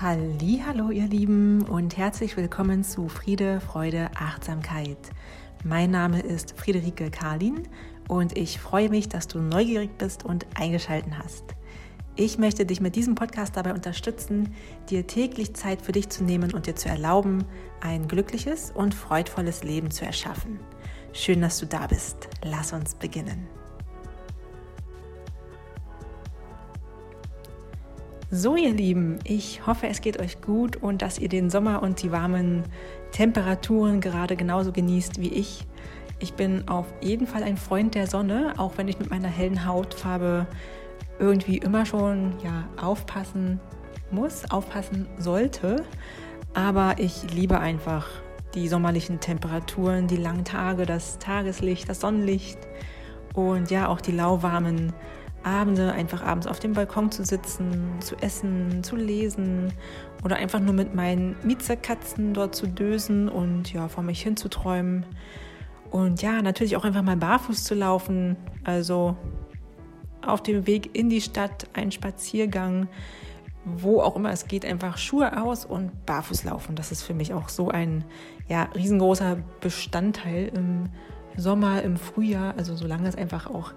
Hallo, ihr Lieben und herzlich willkommen zu Friede, Freude, Achtsamkeit. Mein Name ist Friederike Karlin und ich freue mich, dass du neugierig bist und eingeschalten hast. Ich möchte dich mit diesem Podcast dabei unterstützen, dir täglich Zeit für dich zu nehmen und dir zu erlauben, ein glückliches und freudvolles Leben zu erschaffen. Schön, dass du da bist. Lass uns beginnen. So, ihr Lieben, ich hoffe, es geht euch gut und dass ihr den Sommer und die warmen Temperaturen gerade genauso genießt wie ich. Ich bin auf jeden Fall ein Freund der Sonne, auch wenn ich mit meiner hellen Hautfarbe irgendwie immer schon ja, aufpassen muss, aufpassen sollte. Aber ich liebe einfach die sommerlichen Temperaturen, die langen Tage, das Tageslicht, das Sonnenlicht und ja auch die lauwarmen Abende einfach abends auf dem Balkon zu sitzen, zu essen, zu lesen oder einfach nur mit meinen Mietzerkatzen dort zu dösen und ja, vor mich hinzuträumen. Und ja, natürlich auch einfach mal barfuß zu laufen, also auf dem Weg in die Stadt, ein Spaziergang, wo auch immer es geht, einfach Schuhe aus und barfuß laufen. Das ist für mich auch so ein ja, riesengroßer Bestandteil im Sommer, im Frühjahr, also solange es einfach auch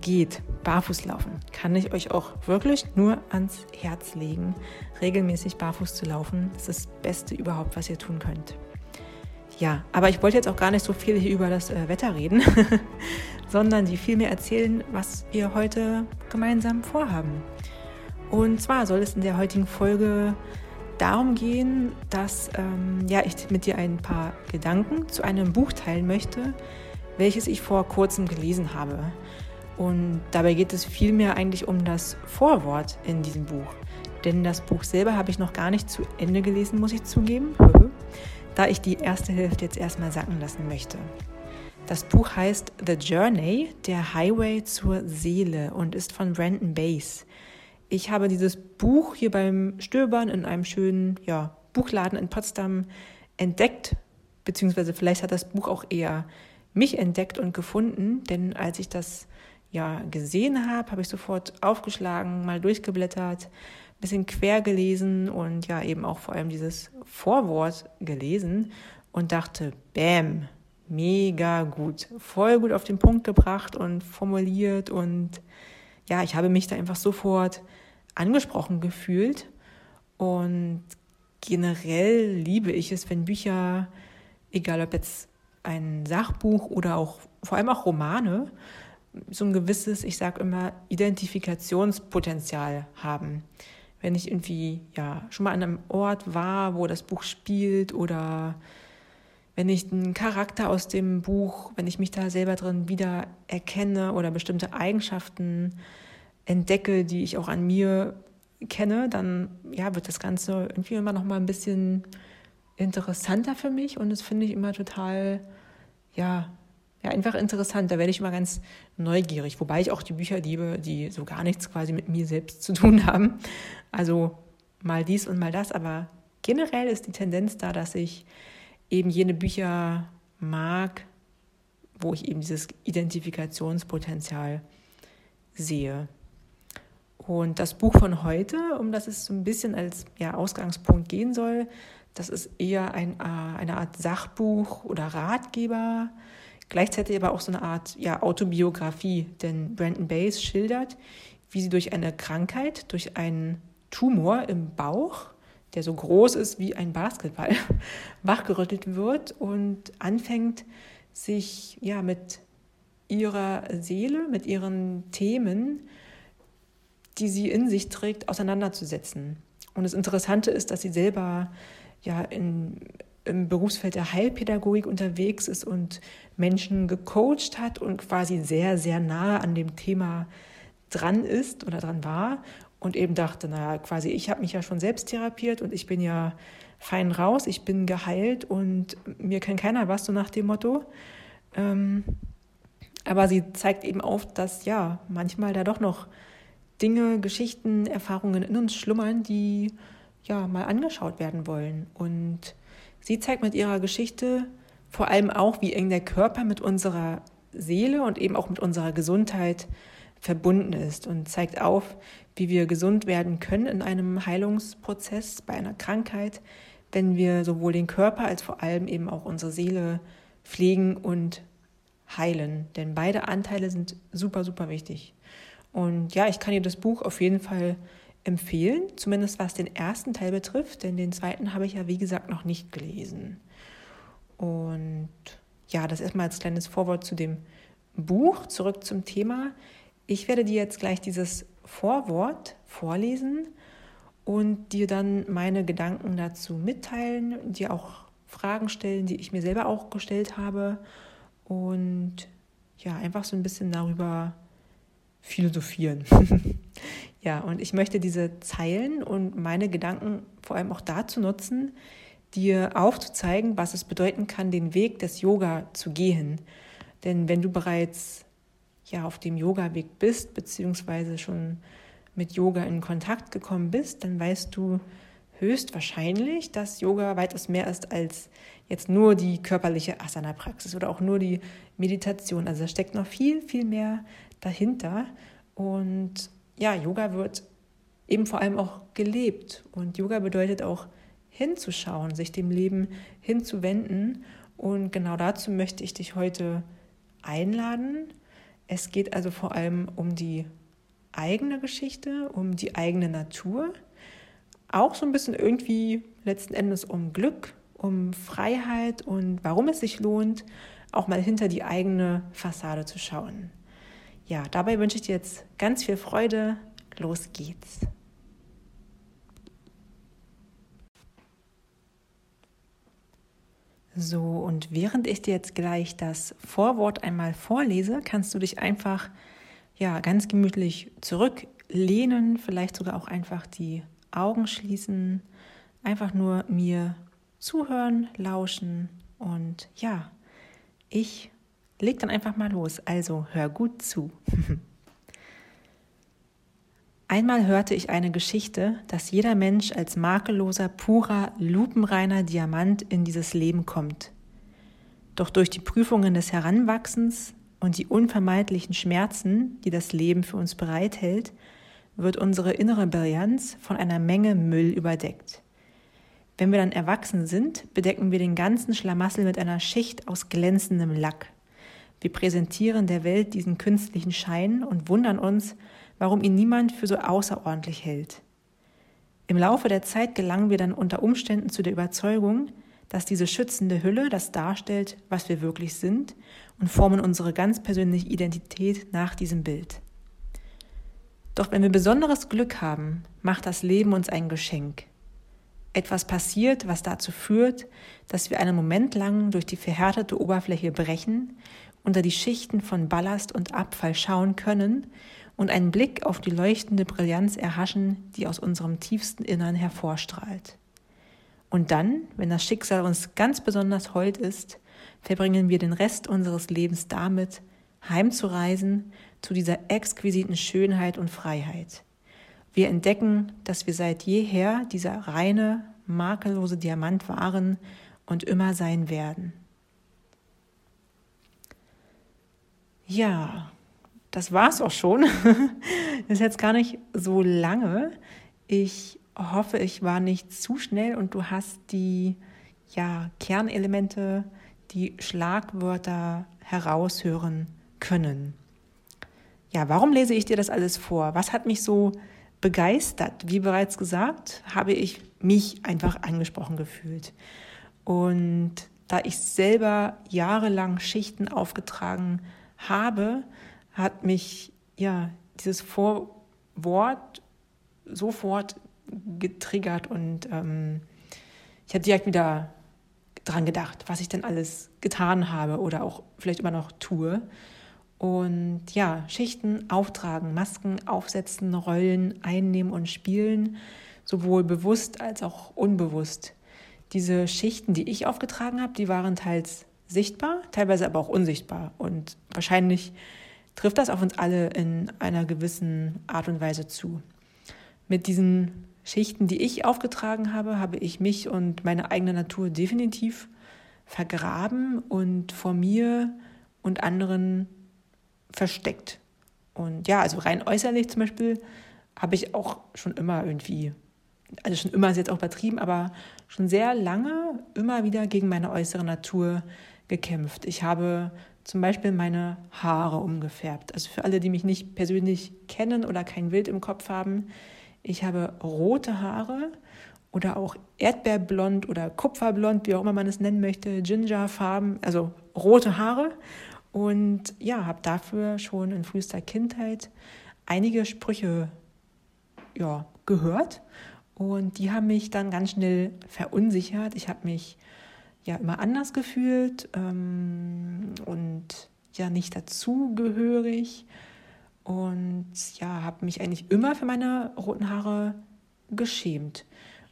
geht, barfuß laufen, kann ich euch auch wirklich nur ans Herz legen, regelmäßig barfuß zu laufen. Das ist das Beste überhaupt, was ihr tun könnt. Ja, aber ich wollte jetzt auch gar nicht so viel hier über das äh, Wetter reden, sondern die vielmehr erzählen, was wir heute gemeinsam vorhaben. Und zwar soll es in der heutigen Folge darum gehen, dass ähm, ja, ich mit dir ein paar Gedanken zu einem Buch teilen möchte, welches ich vor kurzem gelesen habe. Und dabei geht es vielmehr eigentlich um das Vorwort in diesem Buch. Denn das Buch selber habe ich noch gar nicht zu Ende gelesen, muss ich zugeben, da ich die erste Hälfte jetzt erstmal sacken lassen möchte. Das Buch heißt The Journey, der Highway zur Seele und ist von Brandon Bass. Ich habe dieses Buch hier beim Stöbern in einem schönen ja, Buchladen in Potsdam entdeckt, beziehungsweise vielleicht hat das Buch auch eher mich entdeckt und gefunden, denn als ich das ja gesehen habe, habe ich sofort aufgeschlagen, mal durchgeblättert, ein bisschen quer gelesen und ja eben auch vor allem dieses Vorwort gelesen und dachte, bam, mega gut, voll gut auf den Punkt gebracht und formuliert und ja, ich habe mich da einfach sofort angesprochen gefühlt und generell liebe ich es, wenn Bücher, egal ob jetzt ein Sachbuch oder auch vor allem auch Romane, so ein gewisses, ich sage immer, Identifikationspotenzial haben. Wenn ich irgendwie ja schon mal an einem Ort war, wo das Buch spielt oder wenn ich einen Charakter aus dem Buch, wenn ich mich da selber drin wieder erkenne oder bestimmte Eigenschaften entdecke, die ich auch an mir kenne, dann ja, wird das Ganze irgendwie immer noch mal ein bisschen interessanter für mich und das finde ich immer total ja, ja, einfach interessant. Da werde ich immer ganz neugierig, wobei ich auch die Bücher liebe, die so gar nichts quasi mit mir selbst zu tun haben. Also mal dies und mal das, aber generell ist die Tendenz da, dass ich eben jene Bücher mag, wo ich eben dieses Identifikationspotenzial sehe. Und das Buch von heute, um das es so ein bisschen als ja, Ausgangspunkt gehen soll, das ist eher ein, äh, eine Art Sachbuch oder Ratgeber Gleichzeitig aber auch so eine Art ja, Autobiografie, denn Brandon Bays schildert, wie sie durch eine Krankheit, durch einen Tumor im Bauch, der so groß ist wie ein Basketball, wachgerüttelt wird und anfängt, sich ja mit ihrer Seele, mit ihren Themen, die sie in sich trägt, auseinanderzusetzen. Und das Interessante ist, dass sie selber ja in im Berufsfeld der Heilpädagogik unterwegs ist und Menschen gecoacht hat und quasi sehr, sehr nahe an dem Thema dran ist oder dran war und eben dachte, naja, quasi ich habe mich ja schon selbst therapiert und ich bin ja fein raus, ich bin geheilt und mir kann keiner was, so nach dem Motto. Ähm, aber sie zeigt eben auf, dass ja, manchmal da doch noch Dinge, Geschichten, Erfahrungen in uns schlummern, die ja mal angeschaut werden wollen. Und Sie zeigt mit ihrer Geschichte vor allem auch, wie eng der Körper mit unserer Seele und eben auch mit unserer Gesundheit verbunden ist und zeigt auf, wie wir gesund werden können in einem Heilungsprozess bei einer Krankheit, wenn wir sowohl den Körper als vor allem eben auch unsere Seele pflegen und heilen. Denn beide Anteile sind super, super wichtig. Und ja, ich kann dir das Buch auf jeden Fall empfehlen, zumindest was den ersten Teil betrifft, denn den zweiten habe ich ja, wie gesagt, noch nicht gelesen. Und ja, das erstmal als kleines Vorwort zu dem Buch. Zurück zum Thema. Ich werde dir jetzt gleich dieses Vorwort vorlesen und dir dann meine Gedanken dazu mitteilen, dir auch Fragen stellen, die ich mir selber auch gestellt habe und ja, einfach so ein bisschen darüber philosophieren. ja, und ich möchte diese Zeilen und meine Gedanken vor allem auch dazu nutzen, dir aufzuzeigen, was es bedeuten kann, den Weg des Yoga zu gehen. Denn wenn du bereits ja auf dem Yoga-Weg bist, beziehungsweise schon mit Yoga in Kontakt gekommen bist, dann weißt du höchstwahrscheinlich, dass Yoga weitaus mehr ist als jetzt nur die körperliche Asana-Praxis oder auch nur die Meditation. Also da steckt noch viel, viel mehr dahinter. Und ja, Yoga wird eben vor allem auch gelebt. Und Yoga bedeutet auch hinzuschauen, sich dem Leben hinzuwenden. Und genau dazu möchte ich dich heute einladen. Es geht also vor allem um die eigene Geschichte, um die eigene Natur. Auch so ein bisschen irgendwie letzten Endes um Glück, um Freiheit und warum es sich lohnt, auch mal hinter die eigene Fassade zu schauen. Ja, dabei wünsche ich dir jetzt ganz viel Freude. Los geht's. So, und während ich dir jetzt gleich das Vorwort einmal vorlese, kannst du dich einfach ja ganz gemütlich zurücklehnen, vielleicht sogar auch einfach die Augen schließen, einfach nur mir zuhören, lauschen und ja, ich leg dann einfach mal los. Also hör gut zu. Einmal hörte ich eine Geschichte, dass jeder Mensch als makelloser, purer, lupenreiner Diamant in dieses Leben kommt. Doch durch die Prüfungen des Heranwachsens und die unvermeidlichen Schmerzen, die das Leben für uns bereithält, wird unsere innere Brillanz von einer Menge Müll überdeckt. Wenn wir dann erwachsen sind, bedecken wir den ganzen Schlamassel mit einer Schicht aus glänzendem Lack. Wir präsentieren der Welt diesen künstlichen Schein und wundern uns, warum ihn niemand für so außerordentlich hält. Im Laufe der Zeit gelangen wir dann unter Umständen zu der Überzeugung, dass diese schützende Hülle das darstellt, was wir wirklich sind und formen unsere ganz persönliche Identität nach diesem Bild. Doch wenn wir besonderes Glück haben, macht das Leben uns ein Geschenk. Etwas passiert, was dazu führt, dass wir einen Moment lang durch die verhärtete Oberfläche brechen, unter die Schichten von Ballast und Abfall schauen können und einen Blick auf die leuchtende Brillanz erhaschen, die aus unserem tiefsten Innern hervorstrahlt. Und dann, wenn das Schicksal uns ganz besonders hold ist, verbringen wir den Rest unseres Lebens damit, heimzureisen zu dieser exquisiten Schönheit und Freiheit. Wir entdecken, dass wir seit jeher dieser reine, makellose Diamant waren und immer sein werden. Ja, das war's auch schon. das ist jetzt gar nicht so lange. Ich hoffe, ich war nicht zu schnell und du hast die ja, Kernelemente, die Schlagwörter heraushören können. Ja, warum lese ich dir das alles vor? Was hat mich so begeistert? Wie bereits gesagt, habe ich mich einfach angesprochen gefühlt. Und da ich selber jahrelang Schichten aufgetragen habe, hat mich ja dieses Vorwort sofort getriggert und ähm, ich habe direkt wieder dran gedacht, was ich denn alles getan habe oder auch vielleicht immer noch tue. Und ja, Schichten auftragen, Masken aufsetzen, Rollen einnehmen und spielen, sowohl bewusst als auch unbewusst. Diese Schichten, die ich aufgetragen habe, die waren teils sichtbar, teilweise aber auch unsichtbar. Und wahrscheinlich trifft das auf uns alle in einer gewissen Art und Weise zu. Mit diesen Schichten, die ich aufgetragen habe, habe ich mich und meine eigene Natur definitiv vergraben und vor mir und anderen versteckt. Und ja, also rein äußerlich zum Beispiel habe ich auch schon immer irgendwie, also schon immer ist jetzt auch übertrieben, aber schon sehr lange immer wieder gegen meine äußere Natur gekämpft. Ich habe zum Beispiel meine Haare umgefärbt. Also für alle, die mich nicht persönlich kennen oder kein Bild im Kopf haben, ich habe rote Haare oder auch Erdbeerblond oder Kupferblond, wie auch immer man es nennen möchte, Gingerfarben, also rote Haare. Und ja, habe dafür schon in frühester Kindheit einige Sprüche ja, gehört. Und die haben mich dann ganz schnell verunsichert. Ich habe mich ja immer anders gefühlt ähm, und ja nicht dazugehörig. Und ja, habe mich eigentlich immer für meine roten Haare geschämt.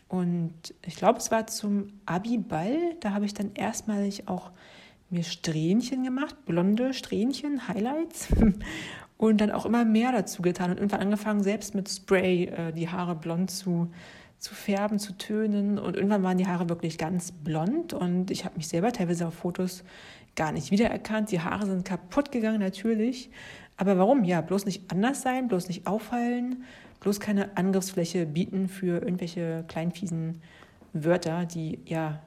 Und ich glaube, es war zum Abi-Ball, da habe ich dann erstmalig auch mir Strähnchen gemacht, blonde Strähnchen, Highlights. Und dann auch immer mehr dazu getan und irgendwann angefangen, selbst mit Spray äh, die Haare blond zu zu färben, zu tönen. Und irgendwann waren die Haare wirklich ganz blond und ich habe mich selber teilweise auf Fotos gar nicht wiedererkannt. Die Haare sind kaputt gegangen, natürlich. Aber warum? Ja, bloß nicht anders sein, bloß nicht auffallen, bloß keine Angriffsfläche bieten für irgendwelche kleinfiesen Wörter, die ja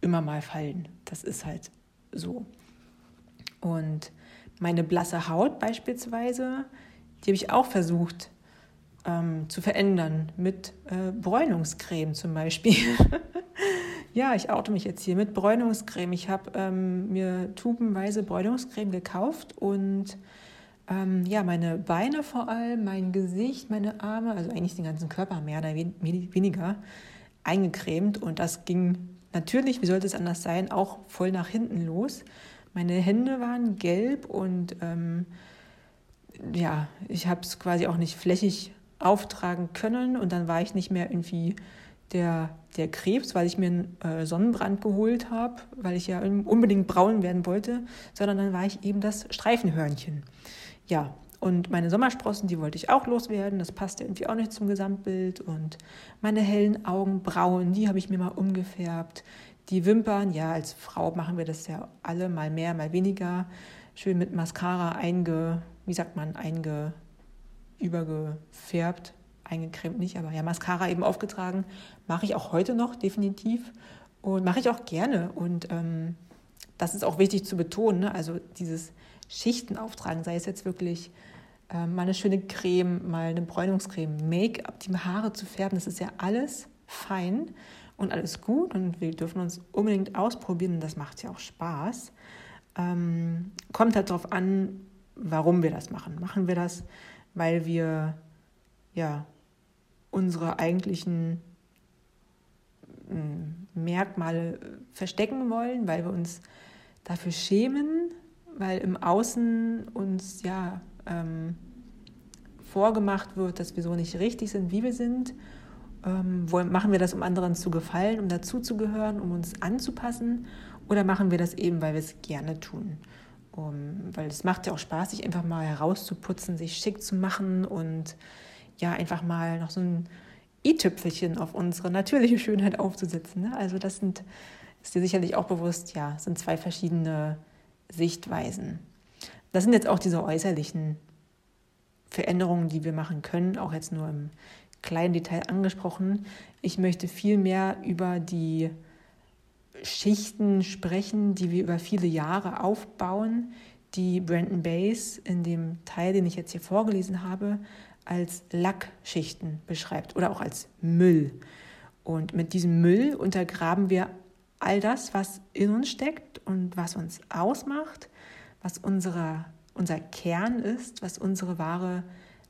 immer mal fallen. Das ist halt so. Und meine blasse Haut beispielsweise, die habe ich auch versucht ähm, zu verändern mit äh, Bräunungscreme zum Beispiel. ja, ich oute mich jetzt hier mit Bräunungscreme. Ich habe ähm, mir tubenweise Bräunungscreme gekauft und ähm, ja, meine Beine vor allem, mein Gesicht, meine Arme, also eigentlich den ganzen Körper mehr oder weniger eingecremt und das ging natürlich, wie sollte es anders sein, auch voll nach hinten los. Meine Hände waren gelb und ähm, ja, ich habe es quasi auch nicht flächig auftragen können. Und dann war ich nicht mehr irgendwie der, der Krebs, weil ich mir einen äh, Sonnenbrand geholt habe, weil ich ja unbedingt braun werden wollte, sondern dann war ich eben das Streifenhörnchen. Ja, und meine Sommersprossen, die wollte ich auch loswerden. Das passte irgendwie auch nicht zum Gesamtbild. Und meine hellen Augenbrauen, die habe ich mir mal umgefärbt. Die Wimpern, ja, als Frau machen wir das ja alle mal mehr, mal weniger. Schön mit Mascara einge, wie sagt man, einge, übergefärbt, eingecremt nicht, aber ja, Mascara eben aufgetragen. Mache ich auch heute noch definitiv und mache ich auch gerne. Und ähm, das ist auch wichtig zu betonen. Ne? Also dieses Schichten auftragen, sei es jetzt wirklich äh, mal eine schöne Creme, mal eine Bräunungscreme, Make-up, die Haare zu färben, das ist ja alles fein und alles gut und wir dürfen uns unbedingt ausprobieren und das macht ja auch Spaß. Ähm, kommt halt darauf an, warum wir das machen. Machen wir das, weil wir ja unsere eigentlichen hm, Merkmale verstecken wollen, weil wir uns dafür schämen, weil im Außen uns ja ähm, vorgemacht wird, dass wir so nicht richtig sind, wie wir sind. Ähm, machen wir das, um anderen zu gefallen, um dazuzugehören, um uns anzupassen? Oder machen wir das eben, weil wir es gerne tun? Um, weil es macht ja auch Spaß, sich einfach mal herauszuputzen, sich schick zu machen und ja, einfach mal noch so ein i-Tüpfelchen auf unsere natürliche Schönheit aufzusetzen. Ne? Also das sind, ist dir sicherlich auch bewusst, ja, sind zwei verschiedene Sichtweisen. Das sind jetzt auch diese äußerlichen Veränderungen, die wir machen können, auch jetzt nur im kleinen Detail angesprochen. Ich möchte viel mehr über die Schichten sprechen, die wir über viele Jahre aufbauen, die Brandon Bays in dem Teil, den ich jetzt hier vorgelesen habe, als Lackschichten beschreibt oder auch als Müll. Und mit diesem Müll untergraben wir all das, was in uns steckt und was uns ausmacht, was unsere, unser Kern ist, was unsere wahre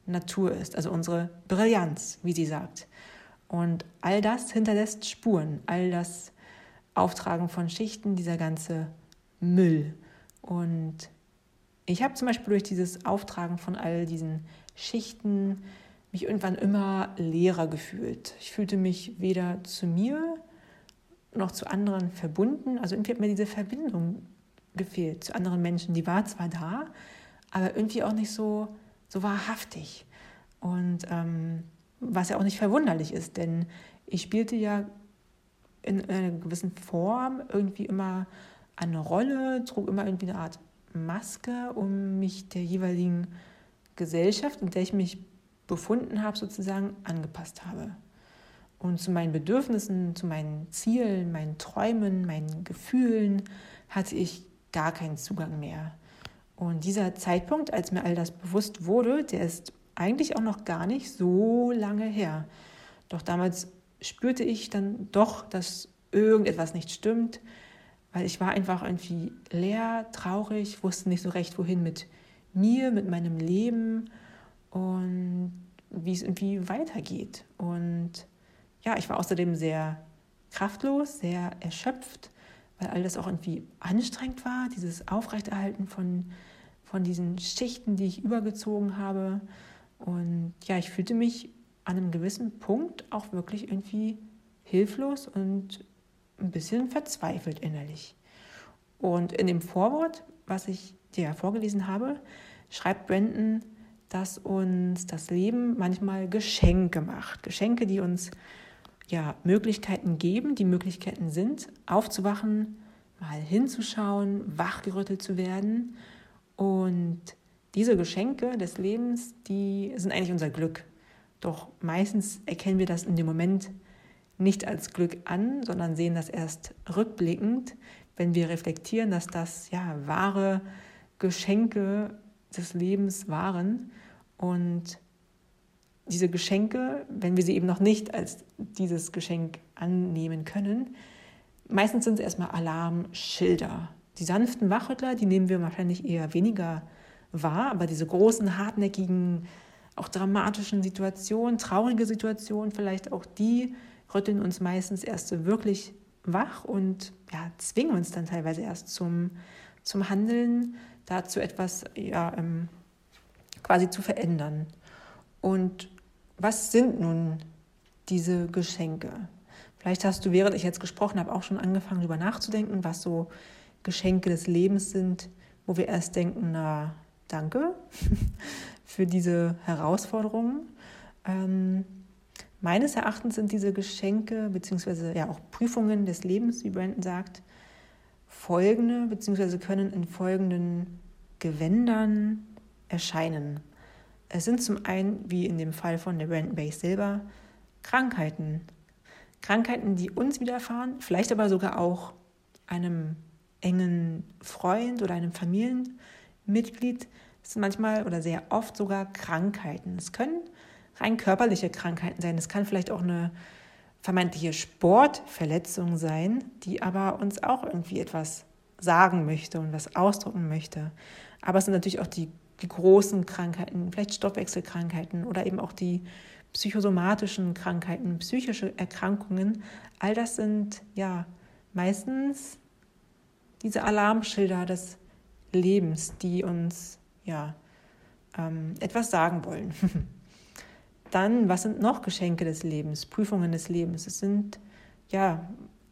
Natur ist, also unsere Brillanz, wie sie sagt. Und all das hinterlässt Spuren, all das Auftragen von Schichten, dieser ganze Müll. Und ich habe zum Beispiel durch dieses Auftragen von all diesen Schichten mich irgendwann immer leerer gefühlt. Ich fühlte mich weder zu mir noch zu anderen verbunden. Also irgendwie hat mir diese Verbindung gefehlt zu anderen Menschen. Die war zwar da, aber irgendwie auch nicht so, so wahrhaftig. Und ähm, was ja auch nicht verwunderlich ist, denn ich spielte ja in einer gewissen Form irgendwie immer eine Rolle, trug immer irgendwie eine Art Maske, um mich der jeweiligen Gesellschaft, in der ich mich befunden habe, sozusagen angepasst habe. Und zu meinen Bedürfnissen, zu meinen Zielen, meinen Träumen, meinen Gefühlen hatte ich gar keinen Zugang mehr. Und dieser Zeitpunkt, als mir all das bewusst wurde, der ist eigentlich auch noch gar nicht so lange her. Doch damals spürte ich dann doch, dass irgendetwas nicht stimmt, weil ich war einfach irgendwie leer, traurig, wusste nicht so recht, wohin mit mir, mit meinem Leben und wie es irgendwie weitergeht. Und ja, ich war außerdem sehr kraftlos, sehr erschöpft, weil all das auch irgendwie anstrengend war, dieses Aufrechterhalten von, von diesen Schichten, die ich übergezogen habe. Und ja, ich fühlte mich an einem gewissen Punkt auch wirklich irgendwie hilflos und ein bisschen verzweifelt innerlich. Und in dem Vorwort, was ich dir vorgelesen habe, schreibt Brandon, dass uns das Leben manchmal Geschenke macht. Geschenke, die uns ja, Möglichkeiten geben, die Möglichkeiten sind, aufzuwachen, mal hinzuschauen, wachgerüttelt zu werden. Und diese Geschenke des Lebens, die sind eigentlich unser Glück. Doch meistens erkennen wir das in dem Moment nicht als Glück an, sondern sehen das erst rückblickend, wenn wir reflektieren, dass das ja wahre Geschenke des Lebens waren. Und diese Geschenke, wenn wir sie eben noch nicht als dieses Geschenk annehmen können, meistens sind es erstmal Alarmschilder. Die sanften Wachrüttler, die nehmen wir wahrscheinlich eher weniger wahr, aber diese großen, hartnäckigen, auch dramatischen Situationen, traurige Situationen, vielleicht auch die rütteln uns meistens erst wirklich wach und ja, zwingen uns dann teilweise erst zum, zum Handeln, dazu etwas ja, ähm, quasi zu verändern. Und was sind nun diese Geschenke? Vielleicht hast du, während ich jetzt gesprochen habe, auch schon angefangen, darüber nachzudenken, was so Geschenke des Lebens sind, wo wir erst denken, na, danke für diese Herausforderungen. Ähm, meines Erachtens sind diese Geschenke, beziehungsweise ja auch Prüfungen des Lebens, wie Brandon sagt, folgende, beziehungsweise können in folgenden Gewändern erscheinen. Es sind zum einen, wie in dem Fall von der Brandon Base Silber, Krankheiten. Krankheiten, die uns widerfahren, vielleicht aber sogar auch einem engen Freund oder einem Familienmitglied. Es sind manchmal oder sehr oft sogar Krankheiten. Es können rein körperliche Krankheiten sein. Es kann vielleicht auch eine vermeintliche Sportverletzung sein, die aber uns auch irgendwie etwas sagen möchte und was ausdrücken möchte. Aber es sind natürlich auch die die großen Krankheiten, vielleicht Stoffwechselkrankheiten oder eben auch die psychosomatischen Krankheiten, psychische Erkrankungen, all das sind ja meistens diese Alarmschilder des Lebens, die uns ja ähm, etwas sagen wollen. Dann, was sind noch Geschenke des Lebens, Prüfungen des Lebens? Es sind ja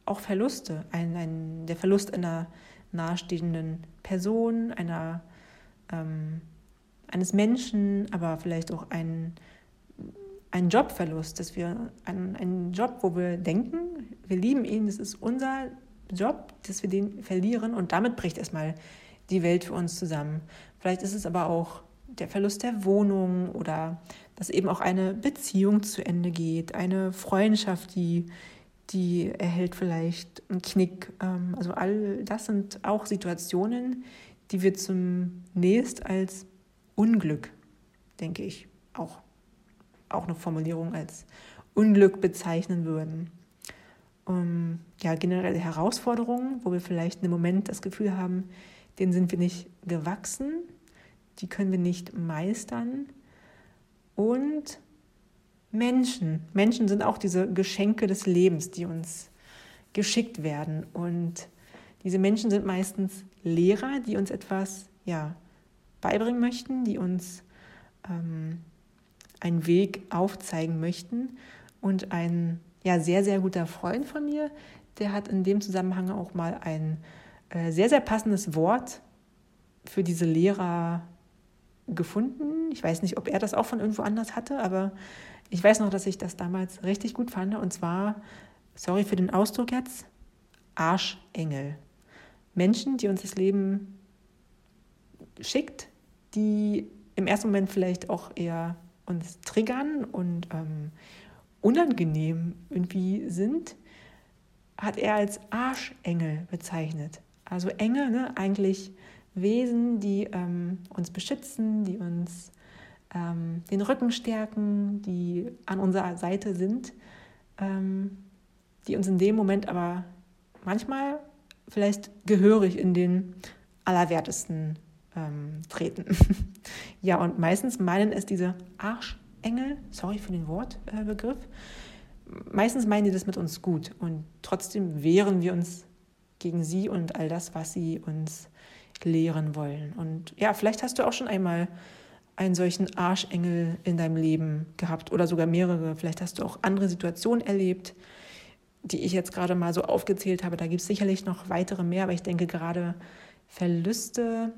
auch Verluste, ein, ein, der Verlust einer nahestehenden Person, einer ähm, eines Menschen, aber vielleicht auch ein, ein Jobverlust, dass wir einen, einen Job, wo wir denken, wir lieben ihn, das ist unser Job, dass wir den verlieren und damit bricht erstmal die Welt für uns zusammen. Vielleicht ist es aber auch der Verlust der Wohnung oder dass eben auch eine Beziehung zu Ende geht, eine Freundschaft, die, die erhält vielleicht einen Knick. Ähm, also all das sind auch Situationen, die wir zunächst als Unglück, denke ich, auch, auch eine Formulierung als Unglück bezeichnen würden. Um, ja, generelle Herausforderungen, wo wir vielleicht im Moment das Gefühl haben, denen sind wir nicht gewachsen, die können wir nicht meistern. Und Menschen. Menschen sind auch diese Geschenke des Lebens, die uns geschickt werden. Und diese Menschen sind meistens Lehrer, die uns etwas ja, beibringen möchten, die uns ähm, einen Weg aufzeigen möchten. Und ein ja, sehr, sehr guter Freund von mir, der hat in dem Zusammenhang auch mal ein sehr, sehr passendes Wort für diese Lehrer gefunden. Ich weiß nicht, ob er das auch von irgendwo anders hatte, aber ich weiß noch, dass ich das damals richtig gut fand. Und zwar, sorry für den Ausdruck jetzt, Arschengel. Menschen, die uns das Leben schickt, die im ersten Moment vielleicht auch eher uns triggern und ähm, unangenehm irgendwie sind, hat er als Arschengel bezeichnet. Also Engel, ne, eigentlich Wesen, die ähm, uns beschützen, die uns ähm, den Rücken stärken, die an unserer Seite sind, ähm, die uns in dem Moment aber manchmal vielleicht gehörig in den Allerwertesten ähm, treten. ja, und meistens meinen es diese Arschengel, sorry für den Wortbegriff, äh, meistens meinen die das mit uns gut und trotzdem wehren wir uns gegen sie und all das, was sie uns lehren wollen. Und ja, vielleicht hast du auch schon einmal einen solchen Arschengel in deinem Leben gehabt oder sogar mehrere. Vielleicht hast du auch andere Situationen erlebt, die ich jetzt gerade mal so aufgezählt habe. Da gibt es sicherlich noch weitere mehr, aber ich denke gerade Verluste,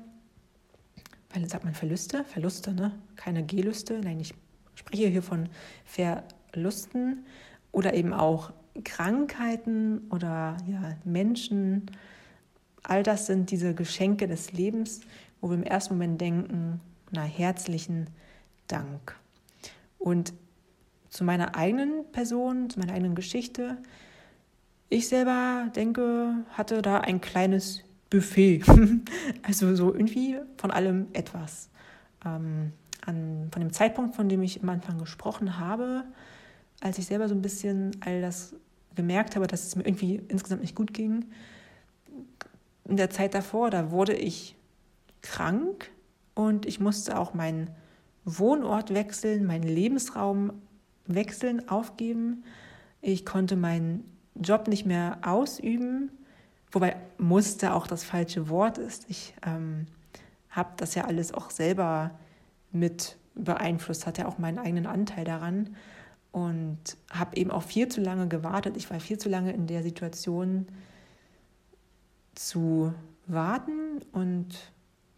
weil sagt man Verluste? Verluste, ne? Keine Gelüste. Nein, ich spreche hier von Verlusten oder eben auch Krankheiten oder ja, Menschen. All das sind diese Geschenke des Lebens, wo wir im ersten Moment denken, na, herzlichen Dank. Und zu meiner eigenen Person, zu meiner eigenen Geschichte, ich selber denke, hatte da ein kleines Buffet. also so irgendwie von allem etwas. Ähm, an, von dem Zeitpunkt, von dem ich am Anfang gesprochen habe, als ich selber so ein bisschen all das gemerkt habe, dass es mir irgendwie insgesamt nicht gut ging, in der Zeit davor, da wurde ich krank und ich musste auch meinen Wohnort wechseln, meinen Lebensraum wechseln, aufgeben. Ich konnte meinen Job nicht mehr ausüben, wobei musste auch das falsche Wort ist. Ich ähm, habe das ja alles auch selber mit beeinflusst, hatte ja auch meinen eigenen Anteil daran und habe eben auch viel zu lange gewartet. Ich war viel zu lange in der Situation zu warten und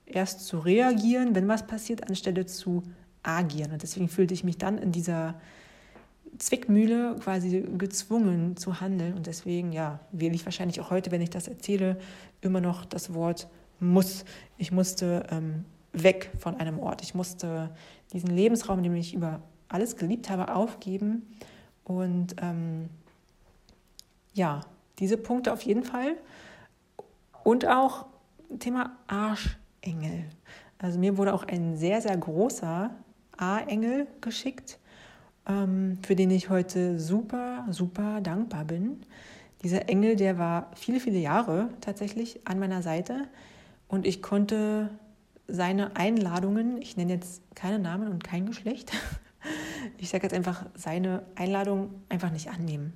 erst zu reagieren, wenn was passiert, anstelle zu agieren. Und deswegen fühlte ich mich dann in dieser Zwickmühle quasi gezwungen zu handeln. Und deswegen, ja, wähle ich wahrscheinlich auch heute, wenn ich das erzähle, immer noch das Wort muss. Ich musste ähm, weg von einem Ort. Ich musste diesen Lebensraum, den ich über alles geliebt habe, aufgeben. Und ähm, ja, diese Punkte auf jeden Fall. Und auch Thema Arschengel. Also mir wurde auch ein sehr, sehr großer A-Engel geschickt, ähm, für den ich heute super, super dankbar bin. Dieser Engel, der war viele, viele Jahre tatsächlich an meiner Seite und ich konnte seine Einladungen, ich nenne jetzt keine Namen und kein Geschlecht, ich sage jetzt einfach, seine Einladung einfach nicht annehmen.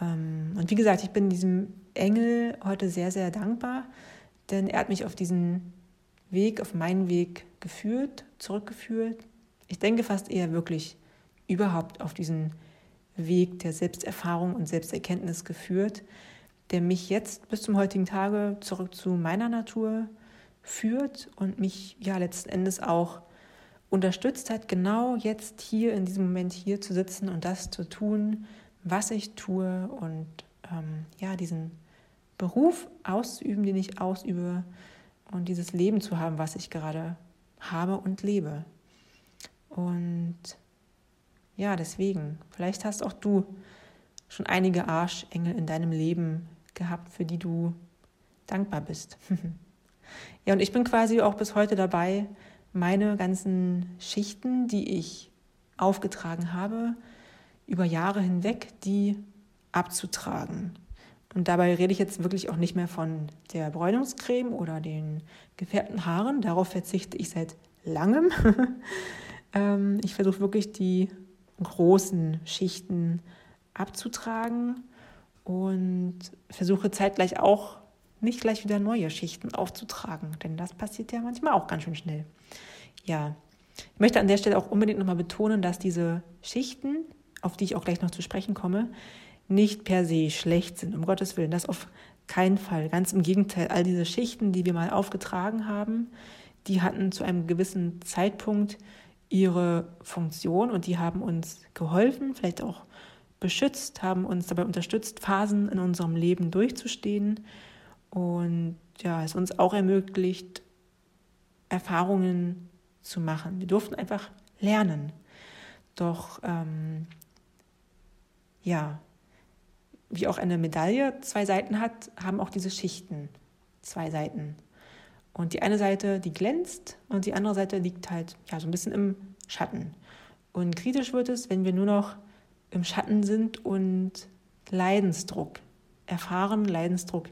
Ähm, und wie gesagt, ich bin diesem Engel heute sehr, sehr dankbar, denn er hat mich auf diesen Weg, auf meinen Weg geführt, zurückgeführt. Ich denke fast eher wirklich überhaupt auf diesen Weg der Selbsterfahrung und Selbsterkenntnis geführt, der mich jetzt bis zum heutigen Tage zurück zu meiner Natur führt und mich ja letzten Endes auch unterstützt hat, genau jetzt hier in diesem Moment hier zu sitzen und das zu tun, was ich tue und ähm, ja, diesen Beruf auszuüben, den ich ausübe und dieses Leben zu haben, was ich gerade habe und lebe. Und ja, deswegen, vielleicht hast auch du schon einige Arschengel in deinem Leben gehabt, für die du dankbar bist. ja, und ich bin quasi auch bis heute dabei, meine ganzen Schichten, die ich aufgetragen habe, über Jahre hinweg, die abzutragen. Und dabei rede ich jetzt wirklich auch nicht mehr von der Bräunungscreme oder den gefärbten Haaren. Darauf verzichte ich seit langem. Ähm, ich versuche wirklich die großen Schichten abzutragen und versuche zeitgleich auch nicht gleich wieder neue Schichten aufzutragen, denn das passiert ja manchmal auch ganz schön schnell. Ja, ich möchte an der Stelle auch unbedingt nochmal betonen, dass diese Schichten, auf die ich auch gleich noch zu sprechen komme, nicht per se schlecht sind, um Gottes Willen, das auf keinen Fall. Ganz im Gegenteil, all diese Schichten, die wir mal aufgetragen haben, die hatten zu einem gewissen Zeitpunkt ihre Funktion und die haben uns geholfen, vielleicht auch beschützt, haben uns dabei unterstützt, Phasen in unserem Leben durchzustehen und ja, es uns auch ermöglicht, Erfahrungen zu machen. Wir durften einfach lernen. Doch ähm, ja, wie auch eine Medaille zwei Seiten hat, haben auch diese Schichten zwei Seiten. Und die eine Seite, die glänzt und die andere Seite liegt halt ja so ein bisschen im Schatten. Und kritisch wird es, wenn wir nur noch im Schatten sind und Leidensdruck erfahren, Leidensdruck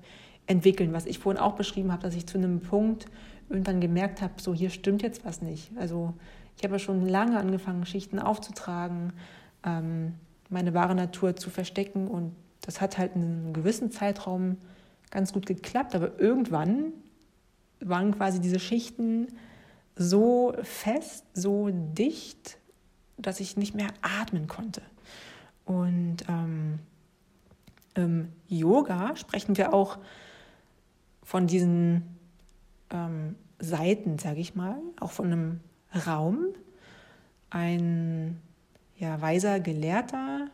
entwickeln, was ich vorhin auch beschrieben habe, dass ich zu einem Punkt irgendwann gemerkt habe, so hier stimmt jetzt was nicht. Also ich habe schon lange angefangen, Schichten aufzutragen, ähm, meine wahre Natur zu verstecken und das hat halt in einem gewissen Zeitraum ganz gut geklappt, aber irgendwann waren quasi diese Schichten so fest, so dicht, dass ich nicht mehr atmen konnte. Und ähm, im Yoga sprechen wir auch von diesen ähm, Seiten, sage ich mal, auch von einem Raum. Ein ja, weiser Gelehrter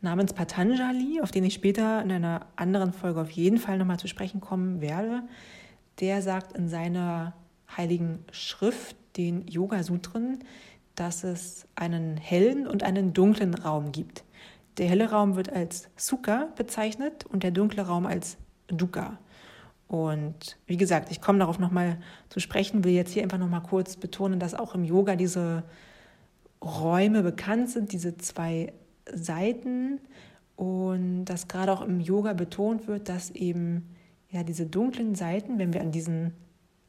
namens Patanjali, auf den ich später in einer anderen Folge auf jeden Fall nochmal zu sprechen kommen werde, der sagt in seiner heiligen Schrift, den Yoga-Sutren, dass es einen hellen und einen dunklen Raum gibt. Der helle Raum wird als Sukha bezeichnet und der dunkle Raum als Dukkha. Und wie gesagt, ich komme darauf nochmal zu sprechen, will jetzt hier einfach nochmal kurz betonen, dass auch im Yoga diese Räume bekannt sind, diese zwei Seiten und dass gerade auch im Yoga betont wird, dass eben ja diese dunklen Seiten, wenn wir an diesen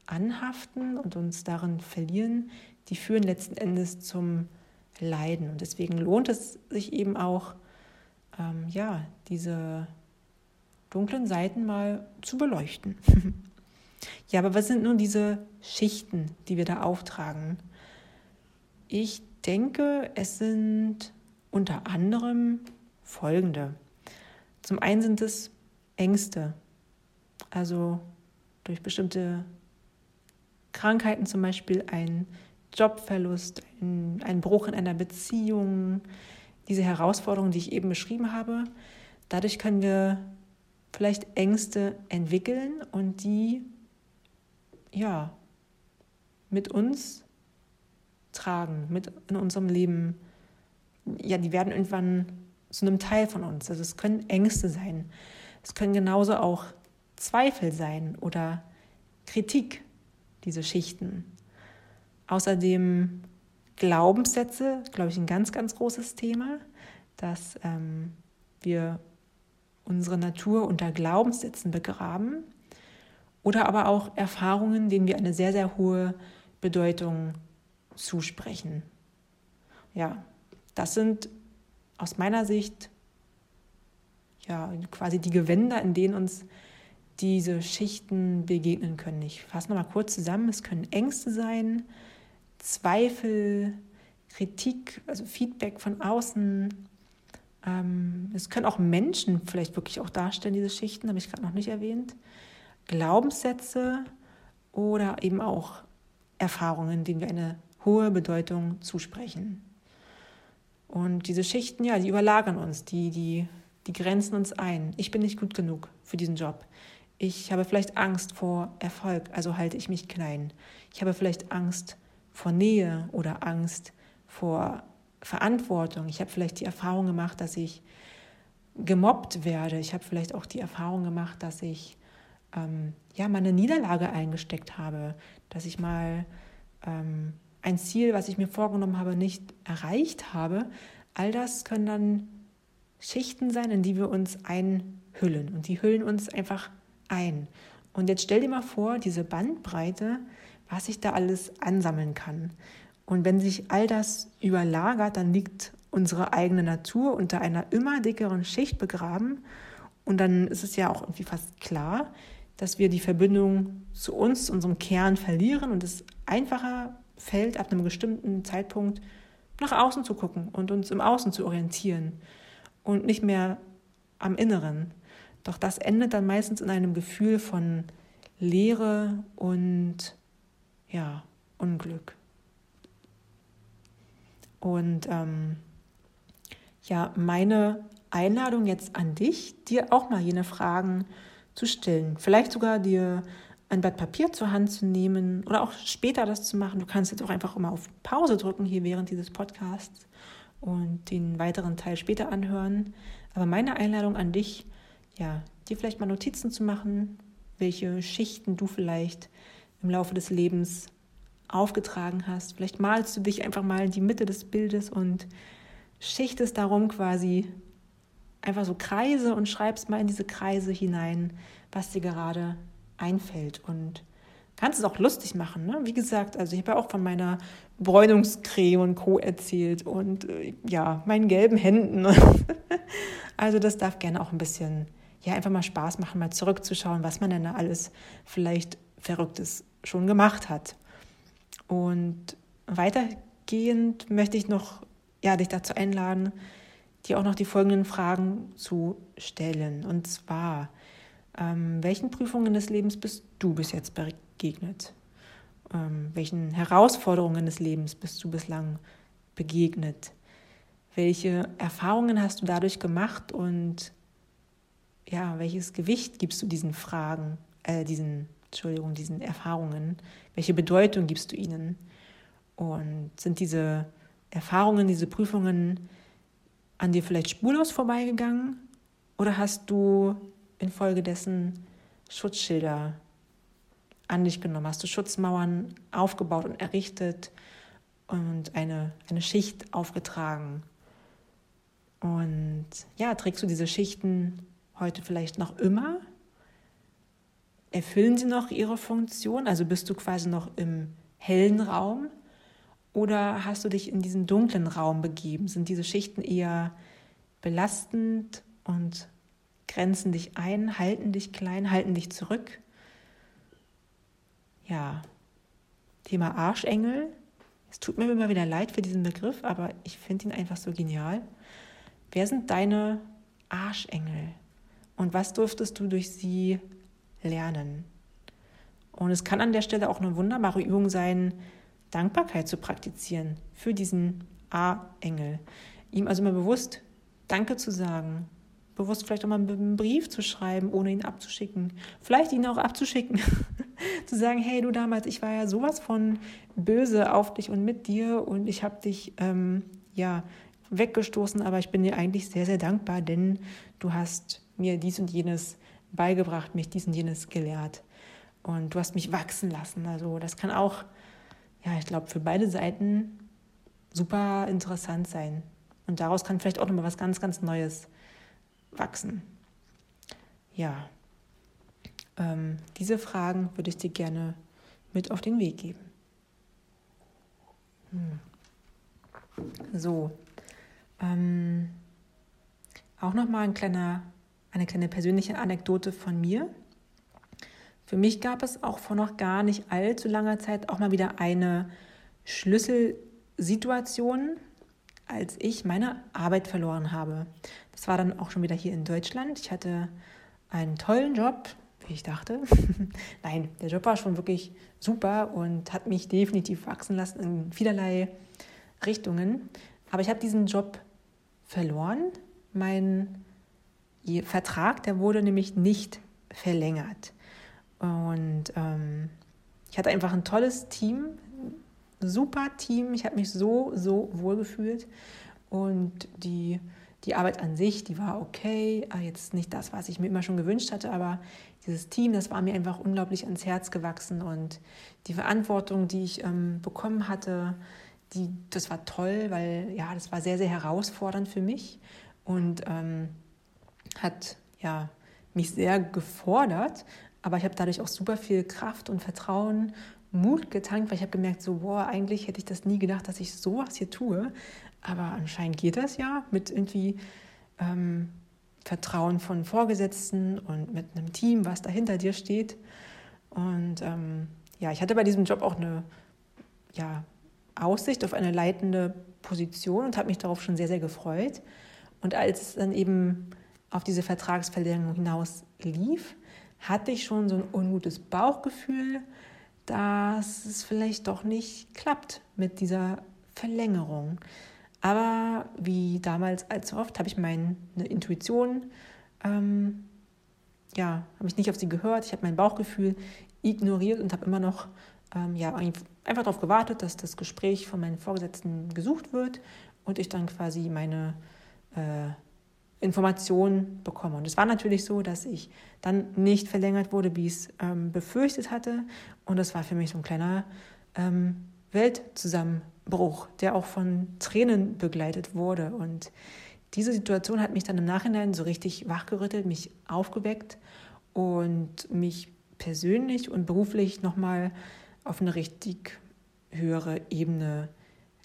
anhaften und uns darin verlieren, die führen letzten Endes zum Leiden. Und deswegen lohnt es sich eben auch, ähm, ja, diese dunklen Seiten mal zu beleuchten. ja, aber was sind nun diese Schichten, die wir da auftragen? Ich denke, es sind unter anderem folgende. Zum einen sind es Ängste, also durch bestimmte Krankheiten zum Beispiel ein Jobverlust, ein, ein Bruch in einer Beziehung, diese Herausforderungen, die ich eben beschrieben habe. Dadurch können wir vielleicht Ängste entwickeln und die ja mit uns tragen, mit in unserem Leben ja, die werden irgendwann zu einem Teil von uns. Also es können Ängste sein. Es können genauso auch Zweifel sein oder Kritik, diese Schichten. Außerdem Glaubenssätze, glaube ich, ein ganz, ganz großes Thema, dass ähm, wir unsere Natur unter Glaubenssätzen begraben oder aber auch Erfahrungen, denen wir eine sehr, sehr hohe Bedeutung zusprechen. Ja, das sind aus meiner Sicht ja quasi die Gewänder, in denen uns diese Schichten begegnen können. Ich fasse nochmal kurz zusammen. Es können Ängste sein, Zweifel, Kritik, also Feedback von außen. Ähm, es können auch Menschen vielleicht wirklich auch darstellen, diese Schichten, habe ich gerade noch nicht erwähnt. Glaubenssätze oder eben auch Erfahrungen, denen wir eine hohe Bedeutung zusprechen. Und diese Schichten, ja, die überlagern uns, die, die, die grenzen uns ein. Ich bin nicht gut genug für diesen Job. Ich habe vielleicht Angst vor Erfolg, also halte ich mich klein. Ich habe vielleicht Angst vor Nähe oder Angst vor Verantwortung. Ich habe vielleicht die Erfahrung gemacht, dass ich gemobbt werde. Ich habe vielleicht auch die Erfahrung gemacht, dass ich ähm, ja mal eine Niederlage eingesteckt habe, dass ich mal ähm, ein Ziel, was ich mir vorgenommen habe, nicht erreicht habe, all das können dann Schichten sein, in die wir uns einhüllen. Und die hüllen uns einfach ein. Und jetzt stell dir mal vor, diese Bandbreite, was ich da alles ansammeln kann. Und wenn sich all das überlagert, dann liegt unsere eigene Natur unter einer immer dickeren Schicht begraben. Und dann ist es ja auch irgendwie fast klar, dass wir die Verbindung zu uns, unserem Kern verlieren und es einfacher fällt, ab einem bestimmten Zeitpunkt nach außen zu gucken und uns im Außen zu orientieren und nicht mehr am Inneren. Doch das endet dann meistens in einem Gefühl von Leere und ja, Unglück. Und ähm, ja, meine Einladung jetzt an dich, dir auch mal jene Fragen zu stellen. Vielleicht sogar dir ein Blatt Papier zur Hand zu nehmen oder auch später das zu machen. Du kannst jetzt auch einfach immer auf Pause drücken hier während dieses Podcasts und den weiteren Teil später anhören. Aber meine Einladung an dich, ja, dir vielleicht mal Notizen zu machen, welche Schichten du vielleicht im Laufe des Lebens aufgetragen hast. Vielleicht malst du dich einfach mal in die Mitte des Bildes und schichtest darum quasi einfach so Kreise und schreibst mal in diese Kreise hinein, was dir gerade einfällt. Und kannst es auch lustig machen. Ne? Wie gesagt, also ich habe ja auch von meiner Bräunungscreme und Co. erzählt und äh, ja, meinen gelben Händen. also das darf gerne auch ein bisschen, ja, einfach mal Spaß machen, mal zurückzuschauen, was man denn da alles vielleicht Verrücktes schon gemacht hat. Und weitergehend möchte ich noch ja, dich dazu einladen, dir auch noch die folgenden Fragen zu stellen. Und zwar, ähm, welchen Prüfungen des Lebens bist du bis jetzt begegnet? Ähm, welchen Herausforderungen des Lebens bist du bislang begegnet? Welche Erfahrungen hast du dadurch gemacht und ja, welches Gewicht gibst du diesen Fragen, äh, diesen, Entschuldigung, diesen Erfahrungen? Welche Bedeutung gibst du ihnen? Und sind diese Erfahrungen, diese Prüfungen an dir vielleicht spurlos vorbeigegangen? Oder hast du infolgedessen Schutzschilder an dich genommen? Hast du Schutzmauern aufgebaut und errichtet und eine, eine Schicht aufgetragen? Und ja, trägst du diese Schichten heute vielleicht noch immer? Erfüllen sie noch ihre Funktion? Also bist du quasi noch im hellen Raum? Oder hast du dich in diesen dunklen Raum begeben? Sind diese Schichten eher belastend und grenzen dich ein, halten dich klein, halten dich zurück? Ja, Thema Arschengel. Es tut mir immer wieder leid für diesen Begriff, aber ich finde ihn einfach so genial. Wer sind deine Arschengel? Und was durftest du durch sie lernen? Und es kann an der Stelle auch eine wunderbare Übung sein, Dankbarkeit zu praktizieren für diesen A-Engel. Ihm also mal bewusst Danke zu sagen, bewusst vielleicht auch mal einen Brief zu schreiben, ohne ihn abzuschicken. Vielleicht ihn auch abzuschicken. zu sagen, hey du damals, ich war ja sowas von böse auf dich und mit dir und ich habe dich ähm, ja weggestoßen, aber ich bin dir eigentlich sehr, sehr dankbar, denn du hast mir dies und jenes beigebracht, mich dies und jenes gelehrt und du hast mich wachsen lassen. Also das kann auch ja, ich glaube, für beide Seiten super interessant sein. Und daraus kann vielleicht auch nochmal was ganz, ganz Neues wachsen. Ja, ähm, diese Fragen würde ich dir gerne mit auf den Weg geben. Hm. So, ähm, auch nochmal ein kleiner, eine kleine persönliche Anekdote von mir. Für mich gab es auch vor noch gar nicht allzu langer Zeit auch mal wieder eine Schlüsselsituation, als ich meine Arbeit verloren habe. Das war dann auch schon wieder hier in Deutschland. Ich hatte einen tollen Job, wie ich dachte. Nein, der Job war schon wirklich super und hat mich definitiv wachsen lassen in vielerlei Richtungen. Aber ich habe diesen Job verloren. Mein Vertrag, der wurde nämlich nicht verlängert. Und ähm, ich hatte einfach ein tolles Team, super Team. Ich habe mich so, so wohl gefühlt. Und die, die Arbeit an sich, die war okay. Ah, jetzt nicht das, was ich mir immer schon gewünscht hatte, aber dieses Team, das war mir einfach unglaublich ans Herz gewachsen. Und die Verantwortung, die ich ähm, bekommen hatte, die, das war toll, weil ja, das war sehr, sehr herausfordernd für mich und ähm, hat ja, mich sehr gefordert, aber ich habe dadurch auch super viel Kraft und Vertrauen, Mut getankt, weil ich habe gemerkt, so, boah, eigentlich hätte ich das nie gedacht, dass ich sowas hier tue. Aber anscheinend geht das ja mit irgendwie ähm, Vertrauen von Vorgesetzten und mit einem Team, was da hinter dir steht. Und ähm, ja, ich hatte bei diesem Job auch eine ja, Aussicht auf eine leitende Position und habe mich darauf schon sehr, sehr gefreut. Und als dann eben auf diese Vertragsverlängerung hinaus lief, hatte ich schon so ein ungutes Bauchgefühl, dass es vielleicht doch nicht klappt mit dieser Verlängerung. Aber wie damals allzu oft habe ich meine Intuition, ähm, ja, habe ich nicht auf sie gehört. Ich habe mein Bauchgefühl ignoriert und habe immer noch ähm, ja, einfach darauf gewartet, dass das Gespräch von meinen Vorgesetzten gesucht wird und ich dann quasi meine äh, Informationen bekomme. Und es war natürlich so, dass ich dann nicht verlängert wurde, wie ich es ähm, befürchtet hatte. Und das war für mich so ein kleiner ähm, Weltzusammenbruch, der auch von Tränen begleitet wurde. Und diese Situation hat mich dann im Nachhinein so richtig wachgerüttelt, mich aufgeweckt und mich persönlich und beruflich nochmal auf eine richtig höhere Ebene